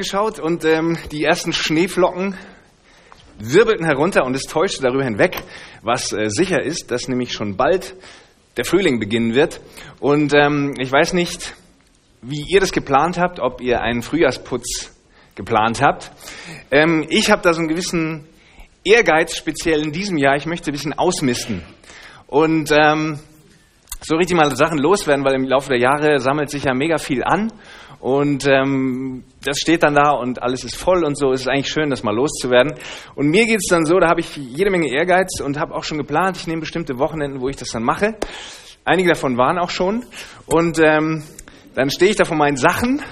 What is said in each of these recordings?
rausgeschaut und ähm, die ersten Schneeflocken wirbelten herunter und es täuschte darüber hinweg, was äh, sicher ist, dass nämlich schon bald der Frühling beginnen wird. Und ähm, ich weiß nicht, wie ihr das geplant habt, ob ihr einen Frühjahrsputz geplant habt. Ähm, ich habe da so einen gewissen Ehrgeiz, speziell in diesem Jahr. Ich möchte ein bisschen ausmisten. Und ähm, so richtig mal Sachen loswerden, weil im Laufe der Jahre sammelt sich ja mega viel an. Und ähm, das steht dann da und alles ist voll und so. Es ist eigentlich schön, das mal loszuwerden. Und mir geht es dann so, da habe ich jede Menge Ehrgeiz und habe auch schon geplant, ich nehme bestimmte Wochenenden, wo ich das dann mache. Einige davon waren auch schon. Und ähm, dann stehe ich da vor meinen Sachen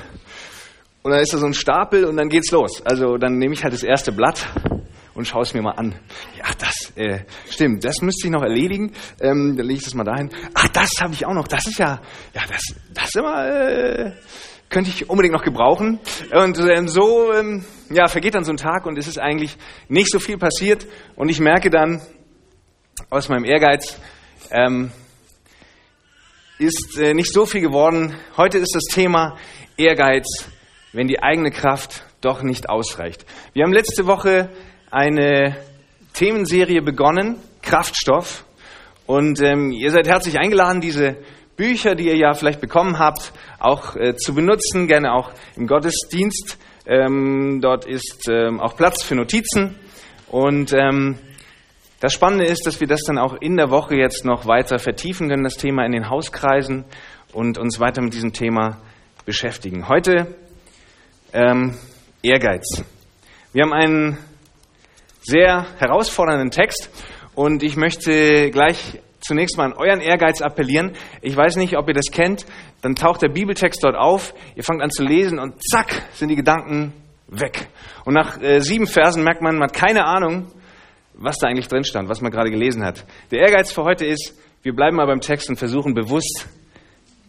und dann ist da so ein Stapel und dann geht's los. Also dann nehme ich halt das erste Blatt und schaue es mir mal an. Ja, das äh, stimmt, das müsste ich noch erledigen. Ähm, dann lege ich das mal dahin. Ach, das habe ich auch noch. Das ist ja, ja, das, das immer äh, könnte ich unbedingt noch gebrauchen. Und ähm, so, ähm, ja, vergeht dann so ein Tag und es ist eigentlich nicht so viel passiert. Und ich merke dann aus meinem Ehrgeiz, ähm, ist äh, nicht so viel geworden. Heute ist das Thema Ehrgeiz, wenn die eigene Kraft doch nicht ausreicht. Wir haben letzte Woche eine Themenserie begonnen, Kraftstoff. Und ähm, ihr seid herzlich eingeladen, diese Bücher, die ihr ja vielleicht bekommen habt, auch äh, zu benutzen, gerne auch im Gottesdienst. Ähm, dort ist ähm, auch Platz für Notizen. Und ähm, das Spannende ist, dass wir das dann auch in der Woche jetzt noch weiter vertiefen können, das Thema in den Hauskreisen und uns weiter mit diesem Thema beschäftigen. Heute ähm, Ehrgeiz. Wir haben einen sehr herausfordernden Text und ich möchte gleich zunächst mal an euren Ehrgeiz appellieren. Ich weiß nicht, ob ihr das kennt. Dann taucht der Bibeltext dort auf. Ihr fangt an zu lesen und zack sind die Gedanken weg. Und nach äh, sieben Versen merkt man, man hat keine Ahnung, was da eigentlich drin stand, was man gerade gelesen hat. Der Ehrgeiz für heute ist, wir bleiben mal beim Text und versuchen bewusst,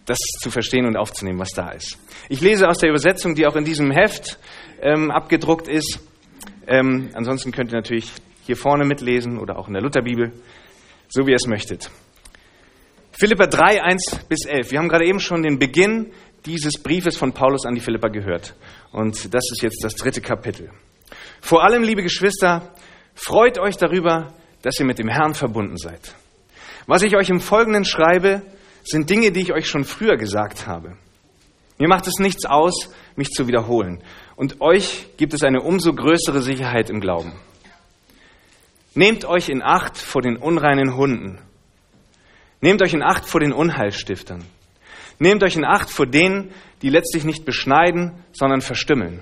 das zu verstehen und aufzunehmen, was da ist. Ich lese aus der Übersetzung, die auch in diesem Heft ähm, abgedruckt ist. Ähm, ansonsten könnt ihr natürlich hier vorne mitlesen oder auch in der Lutherbibel, so wie ihr es möchtet. Philippa 3, 1 bis 11. Wir haben gerade eben schon den Beginn dieses Briefes von Paulus an die Philippa gehört. Und das ist jetzt das dritte Kapitel. Vor allem, liebe Geschwister, Freut euch darüber, dass ihr mit dem Herrn verbunden seid. Was ich euch im Folgenden schreibe, sind Dinge, die ich euch schon früher gesagt habe. Mir macht es nichts aus, mich zu wiederholen. Und euch gibt es eine umso größere Sicherheit im Glauben. Nehmt euch in Acht vor den unreinen Hunden. Nehmt euch in Acht vor den Unheilstiftern. Nehmt euch in Acht vor denen, die letztlich nicht beschneiden, sondern verstümmeln.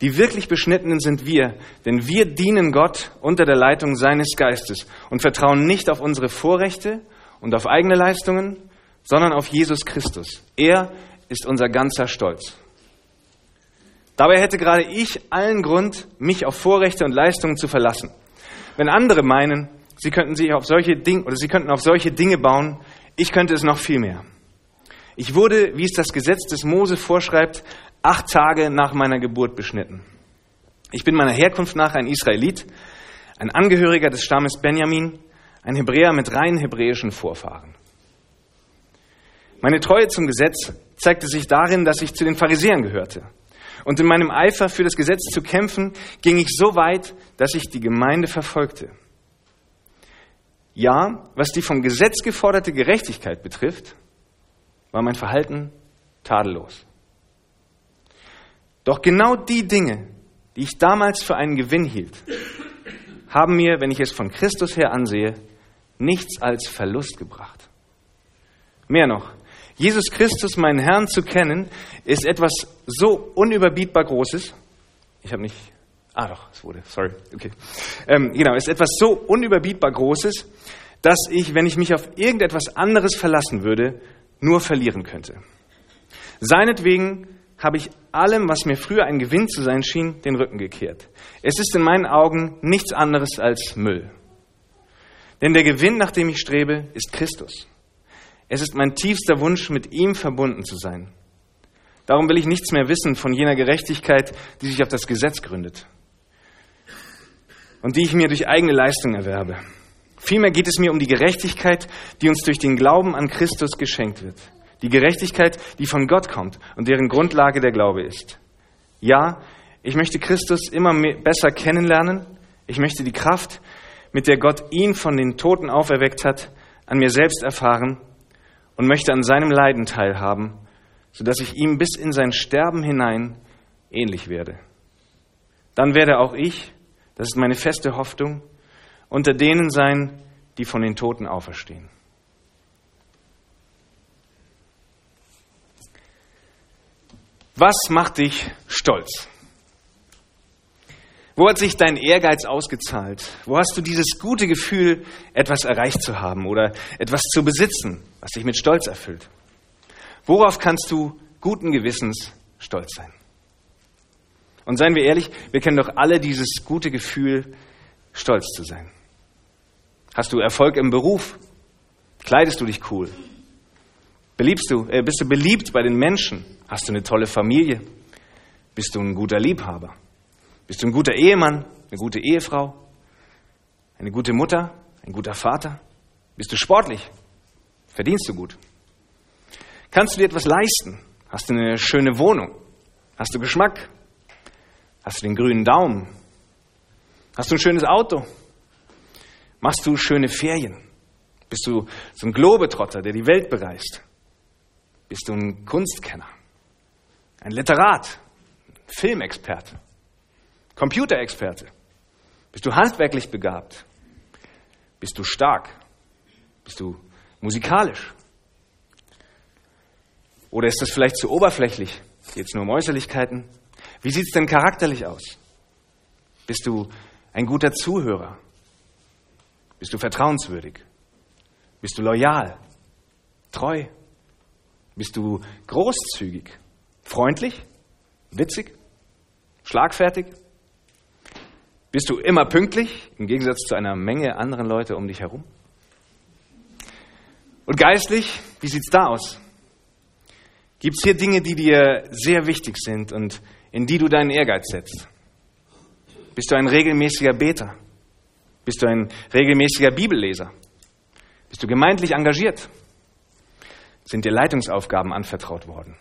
Die wirklich Beschnittenen sind wir, denn wir dienen Gott unter der Leitung seines Geistes und vertrauen nicht auf unsere Vorrechte und auf eigene Leistungen, sondern auf Jesus Christus. Er ist unser ganzer Stolz. Dabei hätte gerade ich allen Grund, mich auf Vorrechte und Leistungen zu verlassen. Wenn andere meinen, sie könnten sich auf solche Dinge oder sie könnten auf solche Dinge bauen, ich könnte es noch viel mehr. Ich wurde, wie es das Gesetz des Mose vorschreibt, acht Tage nach meiner Geburt beschnitten. Ich bin meiner Herkunft nach ein Israelit, ein Angehöriger des Stammes Benjamin, ein Hebräer mit rein hebräischen Vorfahren. Meine Treue zum Gesetz zeigte sich darin, dass ich zu den Pharisäern gehörte. Und in meinem Eifer für das Gesetz zu kämpfen, ging ich so weit, dass ich die Gemeinde verfolgte. Ja, was die vom Gesetz geforderte Gerechtigkeit betrifft, war mein Verhalten tadellos. Doch genau die Dinge, die ich damals für einen Gewinn hielt, haben mir, wenn ich es von Christus her ansehe, nichts als Verlust gebracht. Mehr noch, Jesus Christus, meinen Herrn, zu kennen, ist etwas so unüberbietbar Großes. Ich habe nicht. Ah, doch, es wurde. Sorry. Okay. Ähm, genau, ist etwas so unüberbietbar Großes, dass ich, wenn ich mich auf irgendetwas anderes verlassen würde, nur verlieren könnte. Seinetwegen habe ich allem, was mir früher ein Gewinn zu sein schien, den Rücken gekehrt. Es ist in meinen Augen nichts anderes als Müll. Denn der Gewinn, nach dem ich strebe, ist Christus. Es ist mein tiefster Wunsch, mit ihm verbunden zu sein. Darum will ich nichts mehr wissen von jener Gerechtigkeit, die sich auf das Gesetz gründet und die ich mir durch eigene Leistung erwerbe. Vielmehr geht es mir um die Gerechtigkeit, die uns durch den Glauben an Christus geschenkt wird. Die Gerechtigkeit, die von Gott kommt und deren Grundlage der Glaube ist. Ja, ich möchte Christus immer besser kennenlernen. Ich möchte die Kraft, mit der Gott ihn von den Toten auferweckt hat, an mir selbst erfahren und möchte an seinem Leiden teilhaben, sodass ich ihm bis in sein Sterben hinein ähnlich werde. Dann werde auch ich, das ist meine feste Hoffnung, unter denen sein, die von den Toten auferstehen. Was macht dich stolz? Wo hat sich dein Ehrgeiz ausgezahlt? Wo hast du dieses gute Gefühl, etwas erreicht zu haben oder etwas zu besitzen, was dich mit Stolz erfüllt? Worauf kannst du guten Gewissens stolz sein? Und seien wir ehrlich, wir kennen doch alle dieses gute Gefühl, stolz zu sein. Hast du Erfolg im Beruf? Kleidest du dich cool? Beliebst du, äh, bist du beliebt bei den Menschen? Hast du eine tolle Familie? Bist du ein guter Liebhaber? Bist du ein guter Ehemann, eine gute Ehefrau? Eine gute Mutter, ein guter Vater? Bist du sportlich? Verdienst du gut? Kannst du dir etwas leisten? Hast du eine schöne Wohnung? Hast du Geschmack? Hast du den grünen Daumen? Hast du ein schönes Auto? Machst du schöne Ferien? Bist du so ein Globetrotter, der die Welt bereist? Bist du ein Kunstkenner, ein Literat, Filmexperte, Computerexperte? Bist du handwerklich begabt? Bist du stark? Bist du musikalisch? Oder ist das vielleicht zu oberflächlich? Geht es nur um Äußerlichkeiten? Wie sieht es denn charakterlich aus? Bist du ein guter Zuhörer? Bist du vertrauenswürdig? Bist du loyal? Treu? Bist du großzügig, freundlich, witzig, schlagfertig? Bist du immer pünktlich im Gegensatz zu einer Menge anderen Leute um dich herum? Und geistlich, wie sieht's da aus? Gibt's hier Dinge, die dir sehr wichtig sind und in die du deinen Ehrgeiz setzt? Bist du ein regelmäßiger Beter? Bist du ein regelmäßiger Bibelleser? Bist du gemeindlich engagiert? sind dir Leitungsaufgaben anvertraut worden.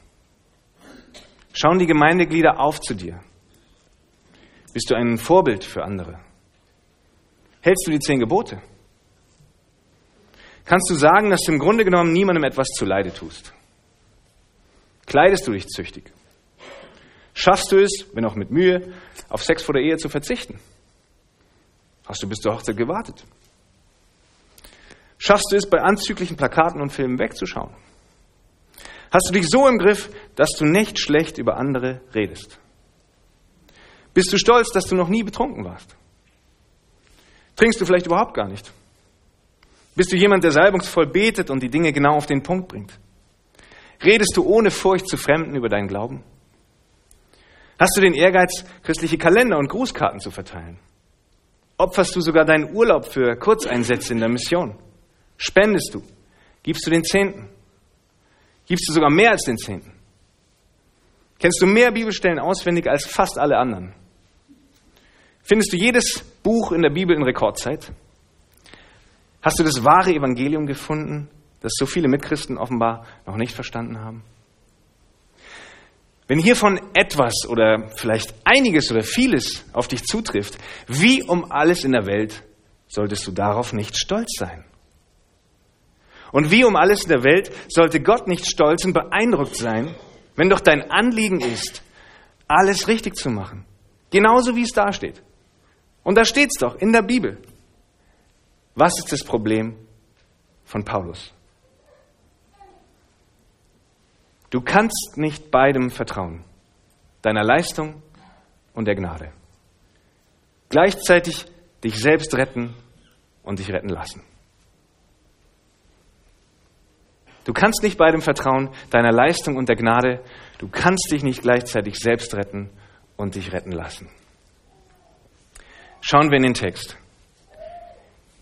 Schauen die Gemeindeglieder auf zu dir. Bist du ein Vorbild für andere? Hältst du die zehn Gebote? Kannst du sagen, dass du im Grunde genommen niemandem etwas zuleide tust? Kleidest du dich züchtig? Schaffst du es, wenn auch mit Mühe, auf Sex vor der Ehe zu verzichten? Hast du bis zur Hochzeit gewartet? Schaffst du es, bei anzüglichen Plakaten und Filmen wegzuschauen? Hast du dich so im Griff, dass du nicht schlecht über andere redest? Bist du stolz, dass du noch nie betrunken warst? Trinkst du vielleicht überhaupt gar nicht? Bist du jemand, der salbungsvoll betet und die Dinge genau auf den Punkt bringt? Redest du ohne Furcht zu Fremden über deinen Glauben? Hast du den Ehrgeiz, christliche Kalender und Grußkarten zu verteilen? Opferst du sogar deinen Urlaub für Kurzeinsätze in der Mission? Spendest du? Gibst du den Zehnten? Gibst du sogar mehr als den Zehnten? Kennst du mehr Bibelstellen auswendig als fast alle anderen? Findest du jedes Buch in der Bibel in Rekordzeit? Hast du das wahre Evangelium gefunden, das so viele Mitchristen offenbar noch nicht verstanden haben? Wenn hiervon etwas oder vielleicht einiges oder vieles auf dich zutrifft, wie um alles in der Welt solltest du darauf nicht stolz sein? Und wie um alles in der Welt sollte Gott nicht stolz und beeindruckt sein, wenn doch dein Anliegen ist, alles richtig zu machen. Genauso wie es da steht. Und da steht es doch in der Bibel. Was ist das Problem von Paulus? Du kannst nicht beidem vertrauen, deiner Leistung und der Gnade. Gleichzeitig dich selbst retten und dich retten lassen. Du kannst nicht beidem vertrauen, deiner Leistung und der Gnade. Du kannst dich nicht gleichzeitig selbst retten und dich retten lassen. Schauen wir in den Text.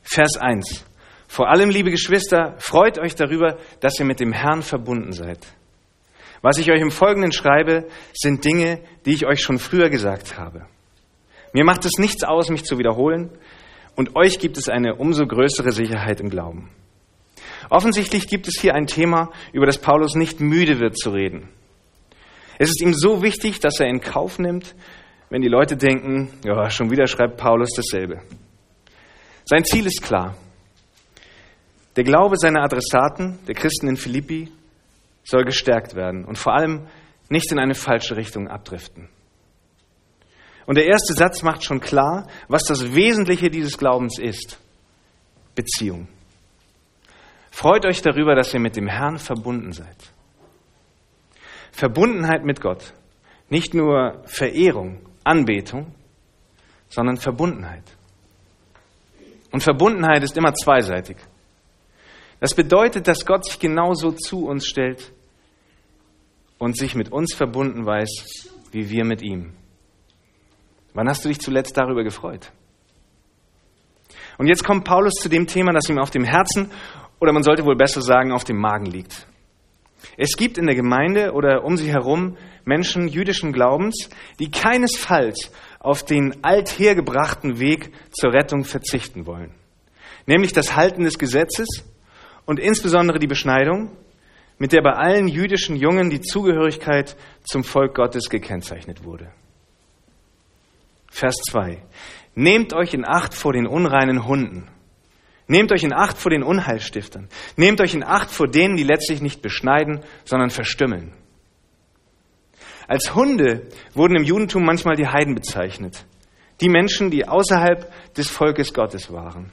Vers 1. Vor allem, liebe Geschwister, freut euch darüber, dass ihr mit dem Herrn verbunden seid. Was ich euch im Folgenden schreibe, sind Dinge, die ich euch schon früher gesagt habe. Mir macht es nichts aus, mich zu wiederholen, und euch gibt es eine umso größere Sicherheit im Glauben. Offensichtlich gibt es hier ein Thema, über das Paulus nicht müde wird zu reden. Es ist ihm so wichtig, dass er in Kauf nimmt, wenn die Leute denken, ja, schon wieder schreibt Paulus dasselbe. Sein Ziel ist klar. Der Glaube seiner Adressaten, der Christen in Philippi, soll gestärkt werden und vor allem nicht in eine falsche Richtung abdriften. Und der erste Satz macht schon klar, was das Wesentliche dieses Glaubens ist. Beziehung. Freut euch darüber, dass ihr mit dem Herrn verbunden seid. Verbundenheit mit Gott. Nicht nur Verehrung, Anbetung, sondern Verbundenheit. Und Verbundenheit ist immer zweiseitig. Das bedeutet, dass Gott sich genauso zu uns stellt und sich mit uns verbunden weiß, wie wir mit ihm. Wann hast du dich zuletzt darüber gefreut? Und jetzt kommt Paulus zu dem Thema, das ihm auf dem Herzen oder man sollte wohl besser sagen, auf dem Magen liegt. Es gibt in der Gemeinde oder um sie herum Menschen jüdischen Glaubens, die keinesfalls auf den althergebrachten Weg zur Rettung verzichten wollen. Nämlich das Halten des Gesetzes und insbesondere die Beschneidung, mit der bei allen jüdischen Jungen die Zugehörigkeit zum Volk Gottes gekennzeichnet wurde. Vers 2. Nehmt euch in Acht vor den unreinen Hunden. Nehmt euch in Acht vor den Unheilstiftern. Nehmt euch in Acht vor denen, die letztlich nicht beschneiden, sondern verstümmeln. Als Hunde wurden im Judentum manchmal die Heiden bezeichnet. Die Menschen, die außerhalb des Volkes Gottes waren.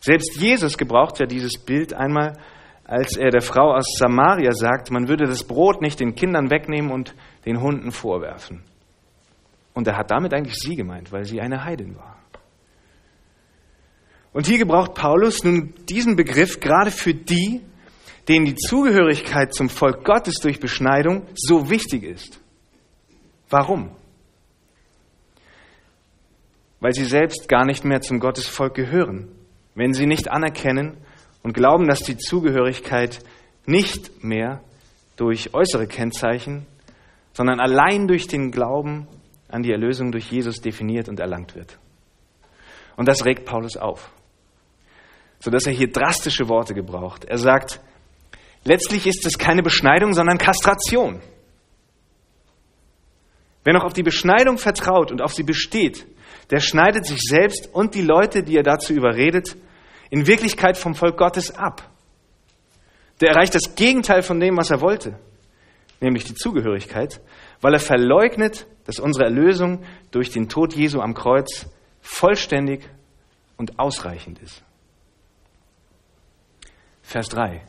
Selbst Jesus gebraucht ja dieses Bild einmal, als er der Frau aus Samaria sagt, man würde das Brot nicht den Kindern wegnehmen und den Hunden vorwerfen. Und er hat damit eigentlich sie gemeint, weil sie eine Heidin war. Und hier gebraucht Paulus nun diesen Begriff gerade für die, denen die Zugehörigkeit zum Volk Gottes durch Beschneidung so wichtig ist. Warum? Weil sie selbst gar nicht mehr zum Gottesvolk gehören, wenn sie nicht anerkennen und glauben, dass die Zugehörigkeit nicht mehr durch äußere Kennzeichen, sondern allein durch den Glauben an die Erlösung durch Jesus definiert und erlangt wird. Und das regt Paulus auf, sodass er hier drastische Worte gebraucht. Er sagt, letztlich ist es keine Beschneidung, sondern Kastration. Wer noch auf die Beschneidung vertraut und auf sie besteht, der schneidet sich selbst und die Leute, die er dazu überredet, in Wirklichkeit vom Volk Gottes ab. Der erreicht das Gegenteil von dem, was er wollte, nämlich die Zugehörigkeit, weil er verleugnet, dass unsere Erlösung durch den Tod Jesu am Kreuz vollständig und ausreichend ist. Vers 3.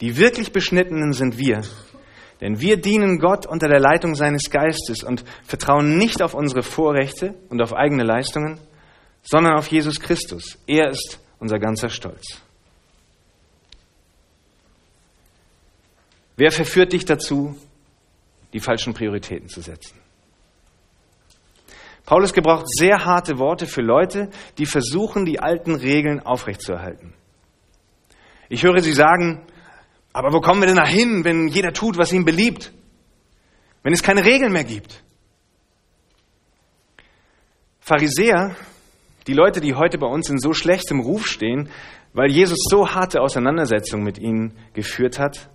Die wirklich Beschnittenen sind wir, denn wir dienen Gott unter der Leitung seines Geistes und vertrauen nicht auf unsere Vorrechte und auf eigene Leistungen, sondern auf Jesus Christus. Er ist unser ganzer Stolz. Wer verführt dich dazu, die falschen Prioritäten zu setzen. Paulus gebraucht sehr harte Worte für Leute, die versuchen, die alten Regeln aufrechtzuerhalten. Ich höre sie sagen, aber wo kommen wir denn dahin, wenn jeder tut, was ihm beliebt? Wenn es keine Regeln mehr gibt? Pharisäer, die Leute, die heute bei uns in so schlechtem Ruf stehen, weil Jesus so harte Auseinandersetzungen mit ihnen geführt hat,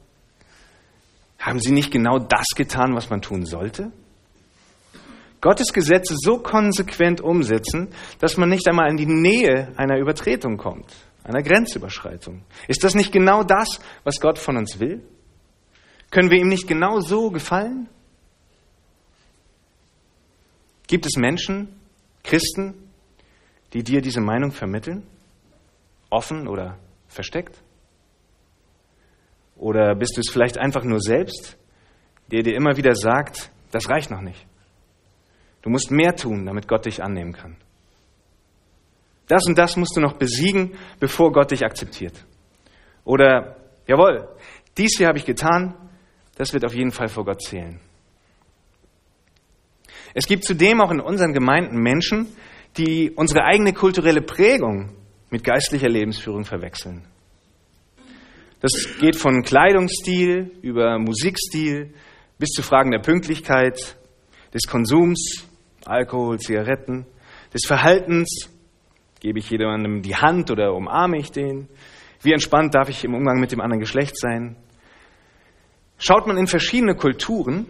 haben sie nicht genau das getan, was man tun sollte? Gottes Gesetze so konsequent umsetzen, dass man nicht einmal in die Nähe einer Übertretung kommt, einer Grenzüberschreitung. Ist das nicht genau das, was Gott von uns will? Können wir ihm nicht genau so gefallen? Gibt es Menschen, Christen, die dir diese Meinung vermitteln? Offen oder versteckt? Oder bist du es vielleicht einfach nur selbst, der dir immer wieder sagt, das reicht noch nicht. Du musst mehr tun, damit Gott dich annehmen kann. Das und das musst du noch besiegen, bevor Gott dich akzeptiert. Oder, jawohl, dies hier habe ich getan, das wird auf jeden Fall vor Gott zählen. Es gibt zudem auch in unseren Gemeinden Menschen, die unsere eigene kulturelle Prägung mit geistlicher Lebensführung verwechseln. Das geht von Kleidungsstil über Musikstil bis zu Fragen der Pünktlichkeit, des Konsums, Alkohol, Zigaretten, des Verhaltens, gebe ich jemandem die Hand oder umarme ich den, Wie entspannt darf ich im Umgang mit dem anderen Geschlecht sein? Schaut man in verschiedene Kulturen,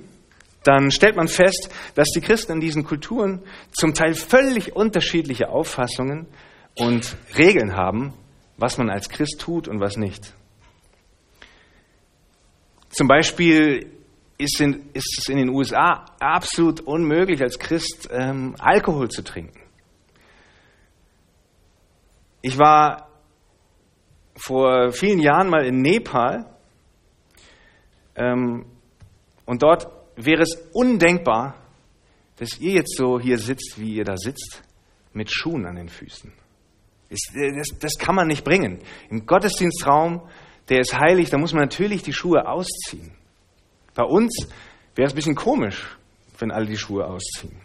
dann stellt man fest, dass die Christen in diesen Kulturen zum Teil völlig unterschiedliche Auffassungen und Regeln haben, was man als Christ tut und was nicht. Zum Beispiel ist, in, ist es in den USA absolut unmöglich, als Christ ähm, Alkohol zu trinken. Ich war vor vielen Jahren mal in Nepal ähm, und dort wäre es undenkbar, dass ihr jetzt so hier sitzt, wie ihr da sitzt, mit Schuhen an den Füßen. Das, das kann man nicht bringen. Im Gottesdienstraum, der ist heilig, da muss man natürlich die Schuhe ausziehen. Bei uns wäre es ein bisschen komisch, wenn alle die Schuhe ausziehen.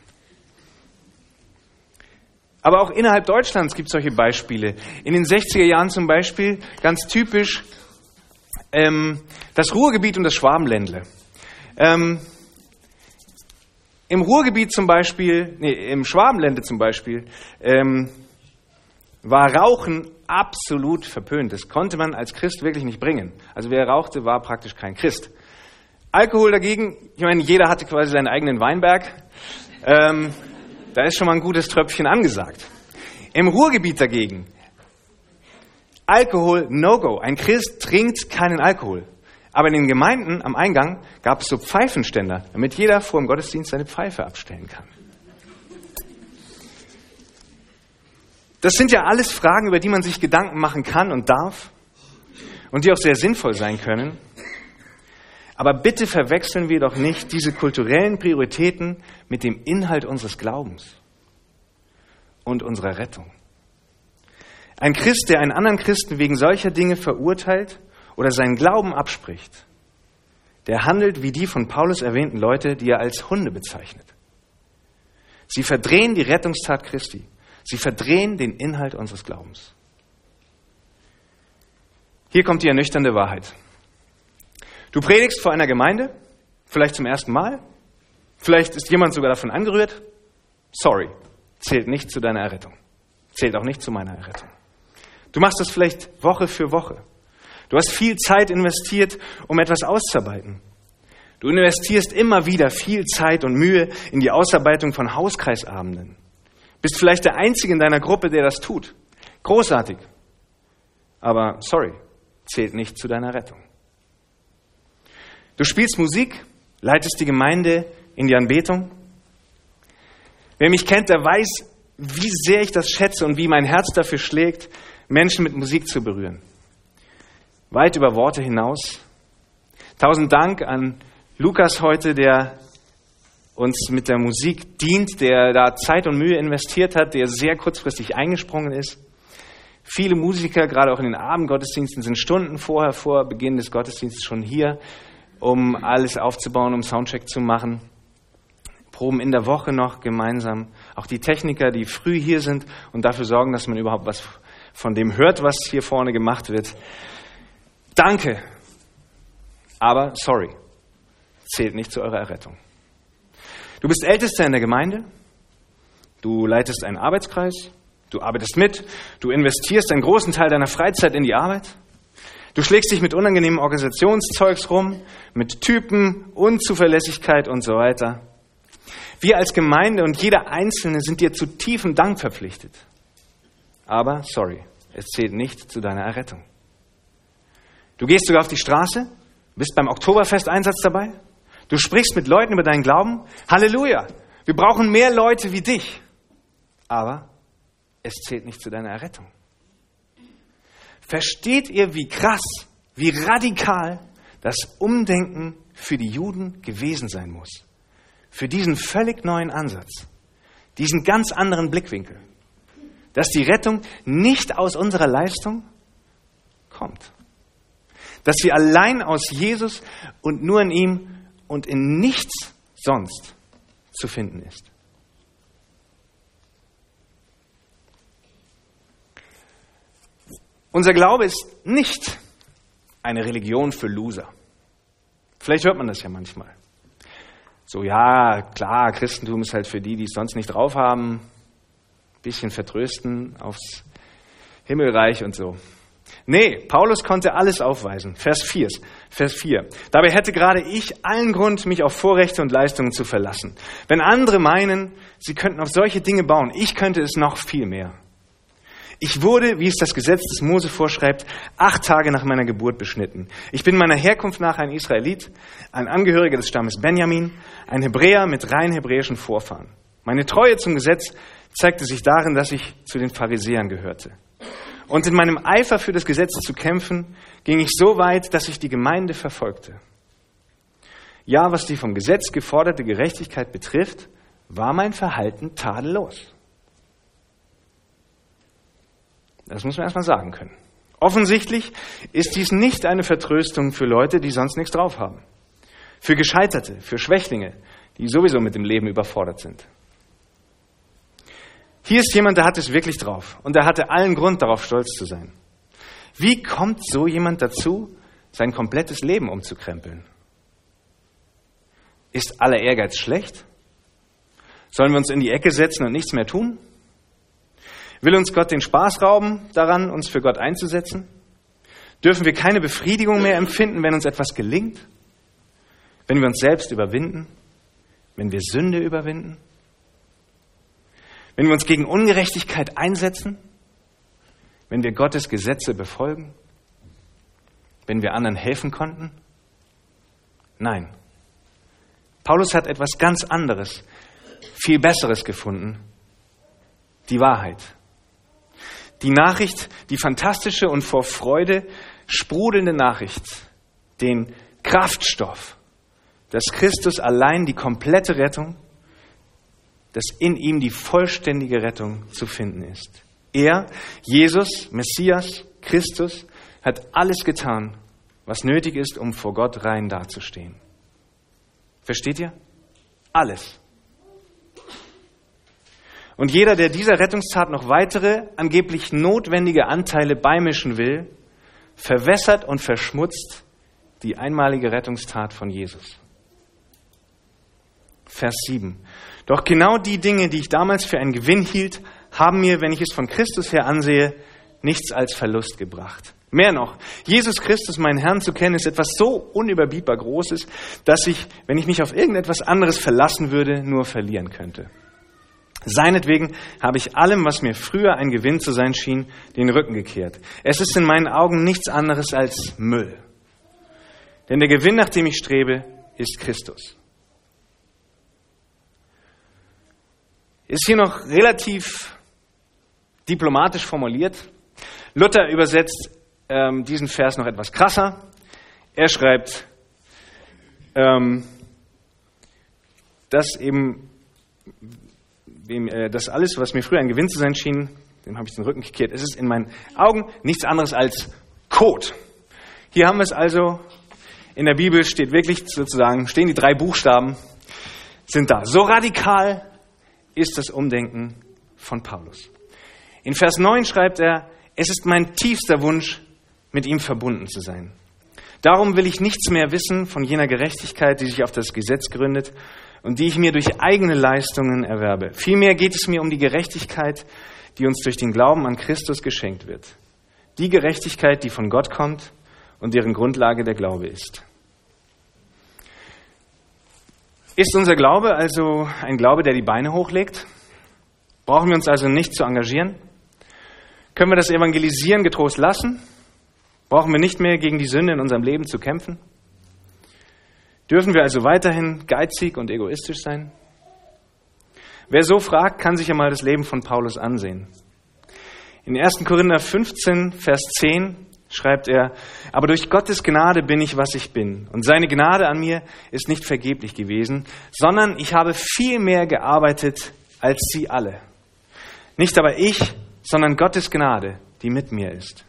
Aber auch innerhalb Deutschlands gibt es solche Beispiele. In den 60er Jahren zum Beispiel, ganz typisch, ähm, das Ruhrgebiet und das Schwabenländle. Ähm, Im Ruhrgebiet zum Beispiel, nee, im Schwabenländle zum Beispiel, ähm, war Rauchen absolut verpönt. Das konnte man als Christ wirklich nicht bringen. Also wer rauchte, war praktisch kein Christ. Alkohol dagegen, ich meine, jeder hatte quasi seinen eigenen Weinberg. Da ist schon mal ein gutes Tröpfchen angesagt. Im Ruhrgebiet dagegen, Alkohol no-go. Ein Christ trinkt keinen Alkohol. Aber in den Gemeinden am Eingang gab es so Pfeifenständer, damit jeder vor dem Gottesdienst seine Pfeife abstellen kann. Das sind ja alles Fragen, über die man sich Gedanken machen kann und darf und die auch sehr sinnvoll sein können. Aber bitte verwechseln wir doch nicht diese kulturellen Prioritäten mit dem Inhalt unseres Glaubens und unserer Rettung. Ein Christ, der einen anderen Christen wegen solcher Dinge verurteilt oder seinen Glauben abspricht, der handelt wie die von Paulus erwähnten Leute, die er als Hunde bezeichnet. Sie verdrehen die Rettungstat Christi. Sie verdrehen den Inhalt unseres Glaubens. Hier kommt die ernüchternde Wahrheit. Du predigst vor einer Gemeinde, vielleicht zum ersten Mal, vielleicht ist jemand sogar davon angerührt. Sorry, zählt nicht zu deiner Errettung, zählt auch nicht zu meiner Errettung. Du machst das vielleicht Woche für Woche. Du hast viel Zeit investiert, um etwas auszuarbeiten. Du investierst immer wieder viel Zeit und Mühe in die Ausarbeitung von Hauskreisabenden. Bist vielleicht der Einzige in deiner Gruppe, der das tut. Großartig. Aber sorry, zählt nicht zu deiner Rettung. Du spielst Musik, leitest die Gemeinde in die Anbetung. Wer mich kennt, der weiß, wie sehr ich das schätze und wie mein Herz dafür schlägt, Menschen mit Musik zu berühren. Weit über Worte hinaus. Tausend Dank an Lukas heute, der uns mit der Musik dient, der da Zeit und Mühe investiert hat, der sehr kurzfristig eingesprungen ist. Viele Musiker, gerade auch in den Abendgottesdiensten, sind Stunden vorher, vor Beginn des Gottesdienstes schon hier, um alles aufzubauen, um Soundcheck zu machen. Proben in der Woche noch gemeinsam. Auch die Techniker, die früh hier sind und dafür sorgen, dass man überhaupt was von dem hört, was hier vorne gemacht wird. Danke. Aber sorry, zählt nicht zu eurer Errettung. Du bist Ältester in der Gemeinde, du leitest einen Arbeitskreis, du arbeitest mit, du investierst einen großen Teil deiner Freizeit in die Arbeit, du schlägst dich mit unangenehmen Organisationszeugs rum, mit Typen, Unzuverlässigkeit und so weiter. Wir als Gemeinde und jeder Einzelne sind dir zu tiefem Dank verpflichtet. Aber, sorry, es zählt nicht zu deiner Errettung. Du gehst sogar auf die Straße, bist beim Oktoberfesteinsatz dabei, Du sprichst mit Leuten über deinen Glauben. Halleluja. Wir brauchen mehr Leute wie dich. Aber es zählt nicht zu deiner Errettung. Versteht ihr, wie krass, wie radikal das Umdenken für die Juden gewesen sein muss? Für diesen völlig neuen Ansatz, diesen ganz anderen Blickwinkel, dass die Rettung nicht aus unserer Leistung kommt, dass sie allein aus Jesus und nur in ihm und in nichts sonst zu finden ist. Unser Glaube ist nicht eine Religion für Loser. Vielleicht hört man das ja manchmal. So, ja, klar, Christentum ist halt für die, die es sonst nicht drauf haben. Bisschen vertrösten aufs Himmelreich und so. Nee, Paulus konnte alles aufweisen. Vers 4. Vers 4. Dabei hätte gerade ich allen Grund, mich auf Vorrechte und Leistungen zu verlassen. Wenn andere meinen, sie könnten auf solche Dinge bauen, ich könnte es noch viel mehr. Ich wurde, wie es das Gesetz des Mose vorschreibt, acht Tage nach meiner Geburt beschnitten. Ich bin meiner Herkunft nach ein Israelit, ein Angehöriger des Stammes Benjamin, ein Hebräer mit rein hebräischen Vorfahren. Meine Treue zum Gesetz zeigte sich darin, dass ich zu den Pharisäern gehörte. Und in meinem Eifer für das Gesetz zu kämpfen, ging ich so weit, dass ich die Gemeinde verfolgte. Ja, was die vom Gesetz geforderte Gerechtigkeit betrifft, war mein Verhalten tadellos. Das muss man erstmal sagen können. Offensichtlich ist dies nicht eine Vertröstung für Leute, die sonst nichts drauf haben. Für Gescheiterte, für Schwächlinge, die sowieso mit dem Leben überfordert sind. Hier ist jemand, der hat es wirklich drauf und der hatte allen Grund darauf, stolz zu sein. Wie kommt so jemand dazu, sein komplettes Leben umzukrempeln? Ist aller Ehrgeiz schlecht? Sollen wir uns in die Ecke setzen und nichts mehr tun? Will uns Gott den Spaß rauben daran, uns für Gott einzusetzen? Dürfen wir keine Befriedigung mehr empfinden, wenn uns etwas gelingt? Wenn wir uns selbst überwinden? Wenn wir Sünde überwinden? Wenn wir uns gegen Ungerechtigkeit einsetzen? Wenn wir Gottes Gesetze befolgen? Wenn wir anderen helfen konnten? Nein. Paulus hat etwas ganz anderes, viel Besseres gefunden. Die Wahrheit. Die Nachricht, die fantastische und vor Freude sprudelnde Nachricht, den Kraftstoff, dass Christus allein die komplette Rettung, dass in ihm die vollständige Rettung zu finden ist. Er, Jesus, Messias, Christus, hat alles getan, was nötig ist, um vor Gott rein dazustehen. Versteht ihr? Alles. Und jeder, der dieser Rettungstat noch weitere, angeblich notwendige Anteile beimischen will, verwässert und verschmutzt die einmalige Rettungstat von Jesus. Vers 7. Doch genau die Dinge, die ich damals für einen Gewinn hielt, haben mir, wenn ich es von Christus her ansehe, nichts als Verlust gebracht. Mehr noch, Jesus Christus, meinen Herrn zu kennen, ist etwas so unüberbietbar Großes, dass ich, wenn ich mich auf irgendetwas anderes verlassen würde, nur verlieren könnte. Seinetwegen habe ich allem, was mir früher ein Gewinn zu sein schien, den Rücken gekehrt. Es ist in meinen Augen nichts anderes als Müll. Denn der Gewinn, nach dem ich strebe, ist Christus. Ist hier noch relativ diplomatisch formuliert. Luther übersetzt ähm, diesen Vers noch etwas krasser. Er schreibt, ähm, dass eben wem, äh, das alles, was mir früher ein Gewinn zu sein schien, dem habe ich den Rücken gekehrt. Es ist in meinen Augen nichts anderes als Code. Hier haben wir es also. In der Bibel steht wirklich sozusagen, stehen die drei Buchstaben, sind da. So radikal ist das Umdenken von Paulus. In Vers 9 schreibt er, es ist mein tiefster Wunsch, mit ihm verbunden zu sein. Darum will ich nichts mehr wissen von jener Gerechtigkeit, die sich auf das Gesetz gründet und die ich mir durch eigene Leistungen erwerbe. Vielmehr geht es mir um die Gerechtigkeit, die uns durch den Glauben an Christus geschenkt wird. Die Gerechtigkeit, die von Gott kommt und deren Grundlage der Glaube ist. Ist unser Glaube also ein Glaube, der die Beine hochlegt? Brauchen wir uns also nicht zu engagieren? Können wir das Evangelisieren getrost lassen? Brauchen wir nicht mehr gegen die Sünde in unserem Leben zu kämpfen? Dürfen wir also weiterhin geizig und egoistisch sein? Wer so fragt, kann sich ja mal das Leben von Paulus ansehen. In 1. Korinther 15, Vers 10 schreibt er, aber durch Gottes Gnade bin ich, was ich bin. Und seine Gnade an mir ist nicht vergeblich gewesen, sondern ich habe viel mehr gearbeitet als sie alle. Nicht aber ich, sondern Gottes Gnade, die mit mir ist.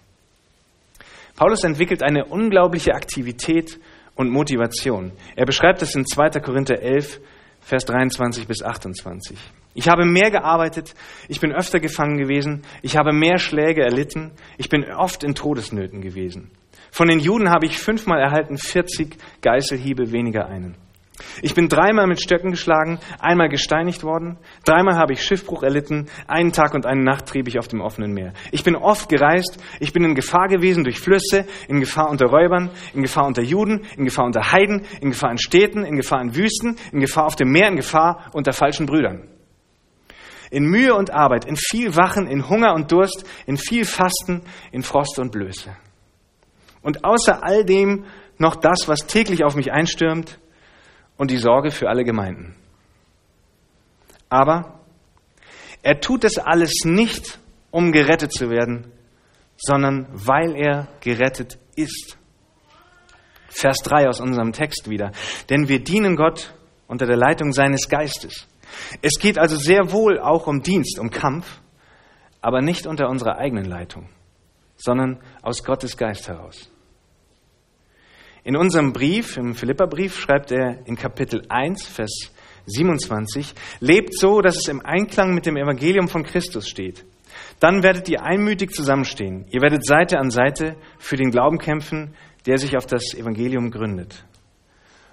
Paulus entwickelt eine unglaubliche Aktivität und Motivation. Er beschreibt es in 2. Korinther 11, Vers 23 bis 28. Ich habe mehr gearbeitet, ich bin öfter gefangen gewesen, ich habe mehr Schläge erlitten, ich bin oft in Todesnöten gewesen. Von den Juden habe ich fünfmal erhalten 40 Geißelhiebe weniger einen. Ich bin dreimal mit Stöcken geschlagen, einmal gesteinigt worden, dreimal habe ich Schiffbruch erlitten, einen Tag und eine Nacht trieb ich auf dem offenen Meer. Ich bin oft gereist, ich bin in Gefahr gewesen durch Flüsse, in Gefahr unter Räubern, in Gefahr unter Juden, in Gefahr unter Heiden, in Gefahr in Städten, in Gefahr in Wüsten, in Gefahr auf dem Meer, in Gefahr unter falschen Brüdern. In Mühe und Arbeit, in viel Wachen, in Hunger und Durst, in viel Fasten, in Frost und Blöße. Und außer all dem noch das, was täglich auf mich einstürmt, und die Sorge für alle Gemeinden. Aber er tut es alles nicht, um gerettet zu werden, sondern weil er gerettet ist. Vers 3 aus unserem Text wieder. Denn wir dienen Gott unter der Leitung seines Geistes. Es geht also sehr wohl auch um Dienst, um Kampf, aber nicht unter unserer eigenen Leitung, sondern aus Gottes Geist heraus. In unserem Brief, im Philipperbrief, schreibt er in Kapitel 1, Vers 27, lebt so, dass es im Einklang mit dem Evangelium von Christus steht. Dann werdet ihr einmütig zusammenstehen. Ihr werdet Seite an Seite für den Glauben kämpfen, der sich auf das Evangelium gründet.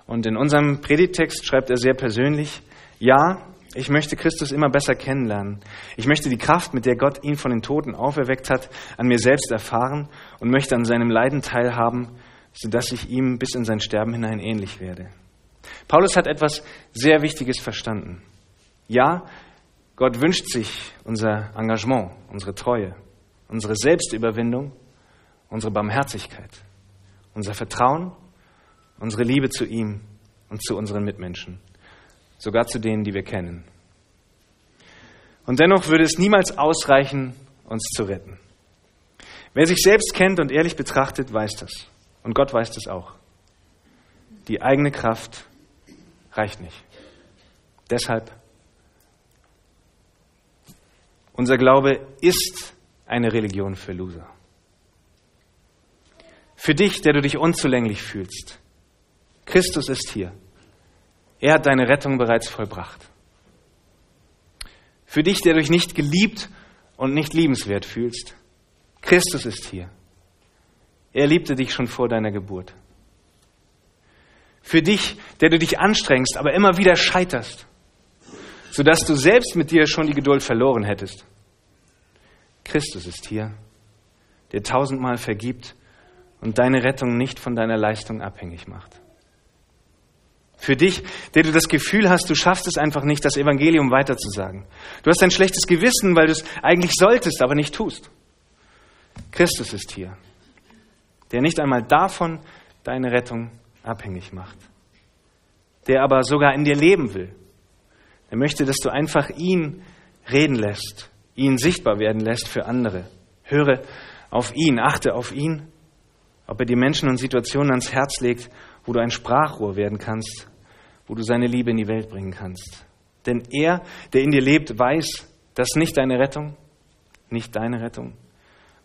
Und in unserem Predigtext schreibt er sehr persönlich, ja, ich möchte Christus immer besser kennenlernen. Ich möchte die Kraft, mit der Gott ihn von den Toten auferweckt hat, an mir selbst erfahren und möchte an seinem Leiden teilhaben, sodass ich ihm bis in sein Sterben hinein ähnlich werde. Paulus hat etwas sehr Wichtiges verstanden. Ja, Gott wünscht sich unser Engagement, unsere Treue, unsere Selbstüberwindung, unsere Barmherzigkeit, unser Vertrauen, unsere Liebe zu ihm und zu unseren Mitmenschen, sogar zu denen, die wir kennen. Und dennoch würde es niemals ausreichen, uns zu retten. Wer sich selbst kennt und ehrlich betrachtet, weiß das. Und Gott weiß das auch. Die eigene Kraft reicht nicht. Deshalb, unser Glaube ist eine Religion für Loser. Für dich, der du dich unzulänglich fühlst. Christus ist hier. Er hat deine Rettung bereits vollbracht. Für dich, der dich nicht geliebt und nicht liebenswert fühlst. Christus ist hier. Er liebte dich schon vor deiner Geburt. Für dich, der du dich anstrengst, aber immer wieder scheiterst, sodass du selbst mit dir schon die Geduld verloren hättest. Christus ist hier, der tausendmal vergibt und deine Rettung nicht von deiner Leistung abhängig macht. Für dich, der du das Gefühl hast, du schaffst es einfach nicht, das Evangelium weiterzusagen. Du hast ein schlechtes Gewissen, weil du es eigentlich solltest, aber nicht tust. Christus ist hier der nicht einmal davon deine Rettung abhängig macht, der aber sogar in dir leben will. Er möchte, dass du einfach ihn reden lässt, ihn sichtbar werden lässt für andere. Höre auf ihn, achte auf ihn, ob er die Menschen und Situationen ans Herz legt, wo du ein Sprachrohr werden kannst, wo du seine Liebe in die Welt bringen kannst. Denn er, der in dir lebt, weiß, dass nicht deine Rettung, nicht deine Rettung,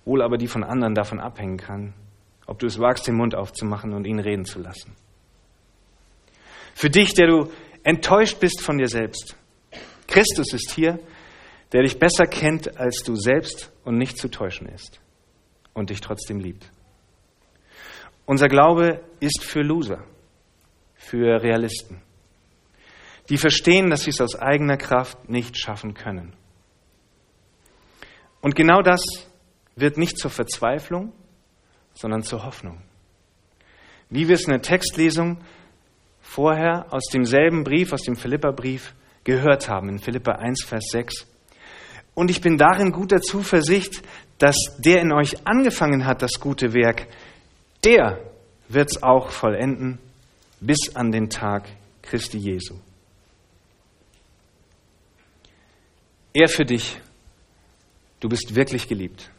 wohl aber die von anderen davon abhängen kann, ob du es wagst, den Mund aufzumachen und ihn reden zu lassen. Für dich, der du enttäuscht bist von dir selbst. Christus ist hier, der dich besser kennt als du selbst und nicht zu täuschen ist und dich trotzdem liebt. Unser Glaube ist für Loser, für Realisten, die verstehen, dass sie es aus eigener Kraft nicht schaffen können. Und genau das wird nicht zur Verzweiflung, sondern zur Hoffnung. Wie wir es in der Textlesung vorher aus demselben Brief, aus dem Philipperbrief gehört haben, in Philippa 1, Vers 6. Und ich bin darin guter Zuversicht, dass der in euch angefangen hat, das gute Werk, der wird es auch vollenden bis an den Tag Christi Jesu. Er für dich, du bist wirklich geliebt.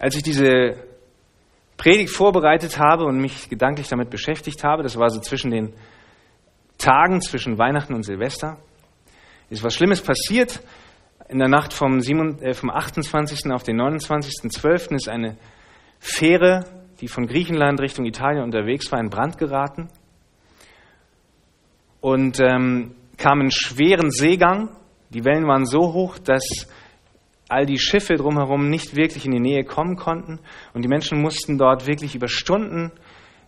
Als ich diese Predigt vorbereitet habe und mich gedanklich damit beschäftigt habe, das war so zwischen den Tagen zwischen Weihnachten und Silvester, ist was Schlimmes passiert. In der Nacht vom, 7, äh, 28. auf den 29.12. ist eine Fähre, die von Griechenland Richtung Italien unterwegs war, in Brand geraten und ähm, kam in schweren Seegang. Die Wellen waren so hoch, dass all die Schiffe drumherum nicht wirklich in die Nähe kommen konnten und die Menschen mussten dort wirklich über Stunden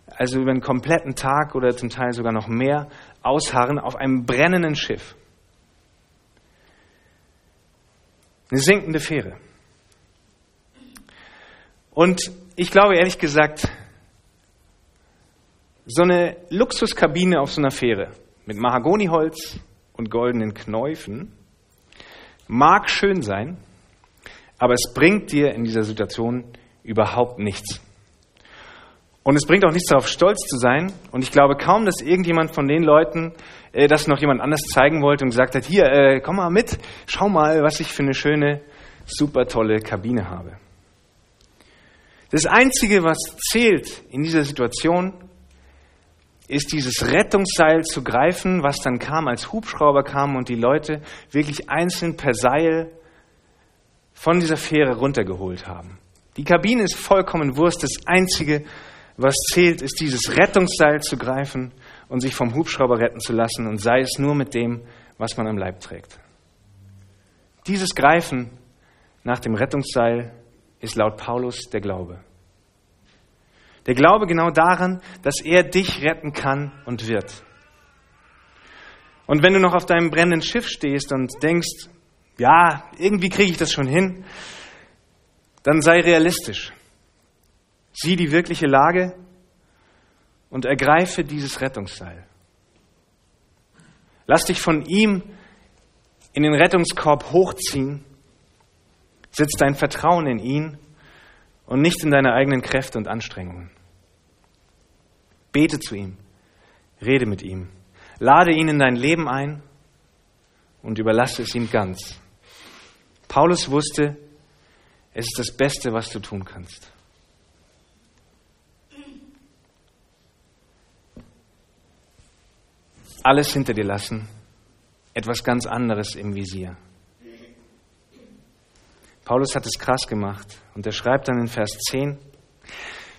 also über einen kompletten Tag oder zum Teil sogar noch mehr, ausharren auf einem brennenden Schiff. Eine sinkende Fähre. Und ich glaube ehrlich gesagt, so eine Luxuskabine auf so einer Fähre mit Mahagoniholz und goldenen Knäufen mag schön sein, aber es bringt dir in dieser Situation überhaupt nichts. Und es bringt auch nichts darauf, stolz zu sein. Und ich glaube kaum, dass irgendjemand von den Leuten äh, das noch jemand anders zeigen wollte und gesagt hat, hier, äh, komm mal mit, schau mal, was ich für eine schöne, super tolle Kabine habe. Das Einzige, was zählt in dieser Situation, ist dieses Rettungsseil zu greifen, was dann kam, als Hubschrauber kam und die Leute wirklich einzeln per Seil von dieser Fähre runtergeholt haben. Die Kabine ist vollkommen Wurst. Das Einzige, was zählt, ist dieses Rettungsseil zu greifen und sich vom Hubschrauber retten zu lassen und sei es nur mit dem, was man am Leib trägt. Dieses Greifen nach dem Rettungsseil ist laut Paulus der Glaube. Der Glaube genau daran, dass er dich retten kann und wird. Und wenn du noch auf deinem brennenden Schiff stehst und denkst, ja, irgendwie kriege ich das schon hin, dann sei realistisch. Sieh die wirkliche Lage und ergreife dieses Rettungsseil. Lass dich von ihm in den Rettungskorb hochziehen. Setz dein Vertrauen in ihn und nicht in deine eigenen Kräfte und Anstrengungen. Bete zu ihm, rede mit ihm, lade ihn in dein Leben ein und überlasse es ihm ganz. Paulus wusste, es ist das Beste, was du tun kannst. alles hinter dir lassen, etwas ganz anderes im Visier. Paulus hat es krass gemacht und er schreibt dann in Vers 10,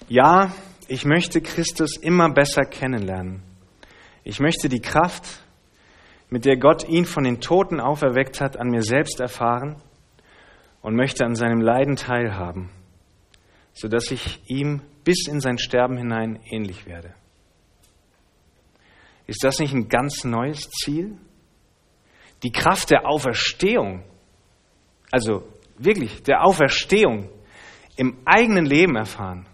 ja, ich möchte Christus immer besser kennenlernen. Ich möchte die Kraft, mit der Gott ihn von den Toten auferweckt hat, an mir selbst erfahren und möchte an seinem Leiden teilhaben, sodass ich ihm bis in sein Sterben hinein ähnlich werde. Ist das nicht ein ganz neues Ziel? Die Kraft der Auferstehung, also wirklich der Auferstehung im eigenen Leben erfahren.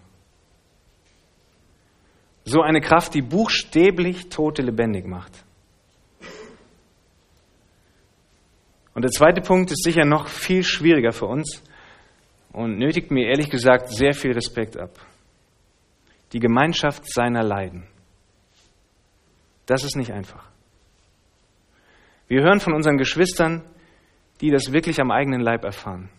So eine Kraft, die buchstäblich Tote lebendig macht. Und der zweite Punkt ist sicher noch viel schwieriger für uns und nötigt mir ehrlich gesagt sehr viel Respekt ab. Die Gemeinschaft seiner Leiden. Das ist nicht einfach. Wir hören von unseren Geschwistern, die das wirklich am eigenen Leib erfahren.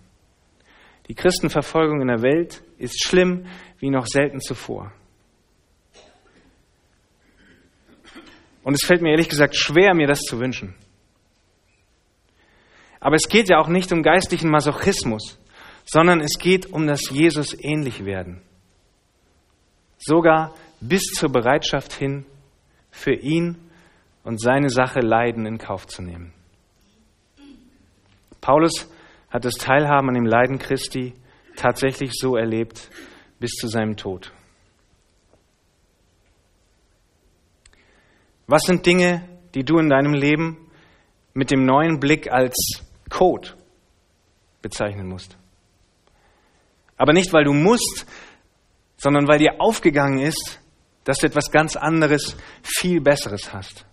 Die Christenverfolgung in der Welt ist schlimm wie noch selten zuvor. Und es fällt mir ehrlich gesagt schwer, mir das zu wünschen. Aber es geht ja auch nicht um geistlichen Masochismus, sondern es geht um das Jesus ähnlich werden. Sogar bis zur Bereitschaft hin, für ihn und seine Sache Leiden in Kauf zu nehmen. Paulus hat das Teilhaben an dem Leiden Christi tatsächlich so erlebt bis zu seinem Tod. Was sind Dinge, die du in deinem Leben mit dem neuen Blick als Code bezeichnen musst? Aber nicht, weil du musst, sondern weil dir aufgegangen ist, dass du etwas ganz anderes, viel Besseres hast.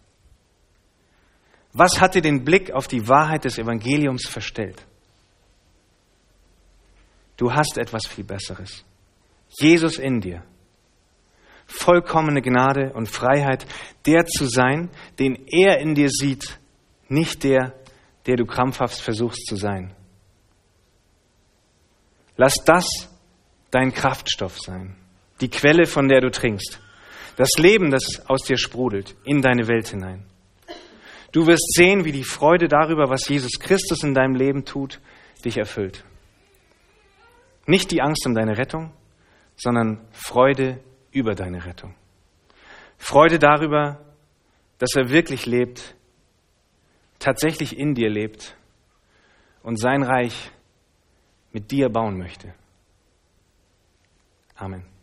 Was hat dir den Blick auf die Wahrheit des Evangeliums verstellt? Du hast etwas viel Besseres. Jesus in dir. Vollkommene Gnade und Freiheit, der zu sein, den er in dir sieht, nicht der, der du krampfhaft versuchst zu sein. Lass das dein Kraftstoff sein, die Quelle, von der du trinkst. Das Leben, das aus dir sprudelt, in deine Welt hinein. Du wirst sehen, wie die Freude darüber, was Jesus Christus in deinem Leben tut, dich erfüllt. Nicht die Angst um deine Rettung, sondern Freude über deine Rettung. Freude darüber, dass er wirklich lebt, tatsächlich in dir lebt und sein Reich mit dir bauen möchte. Amen.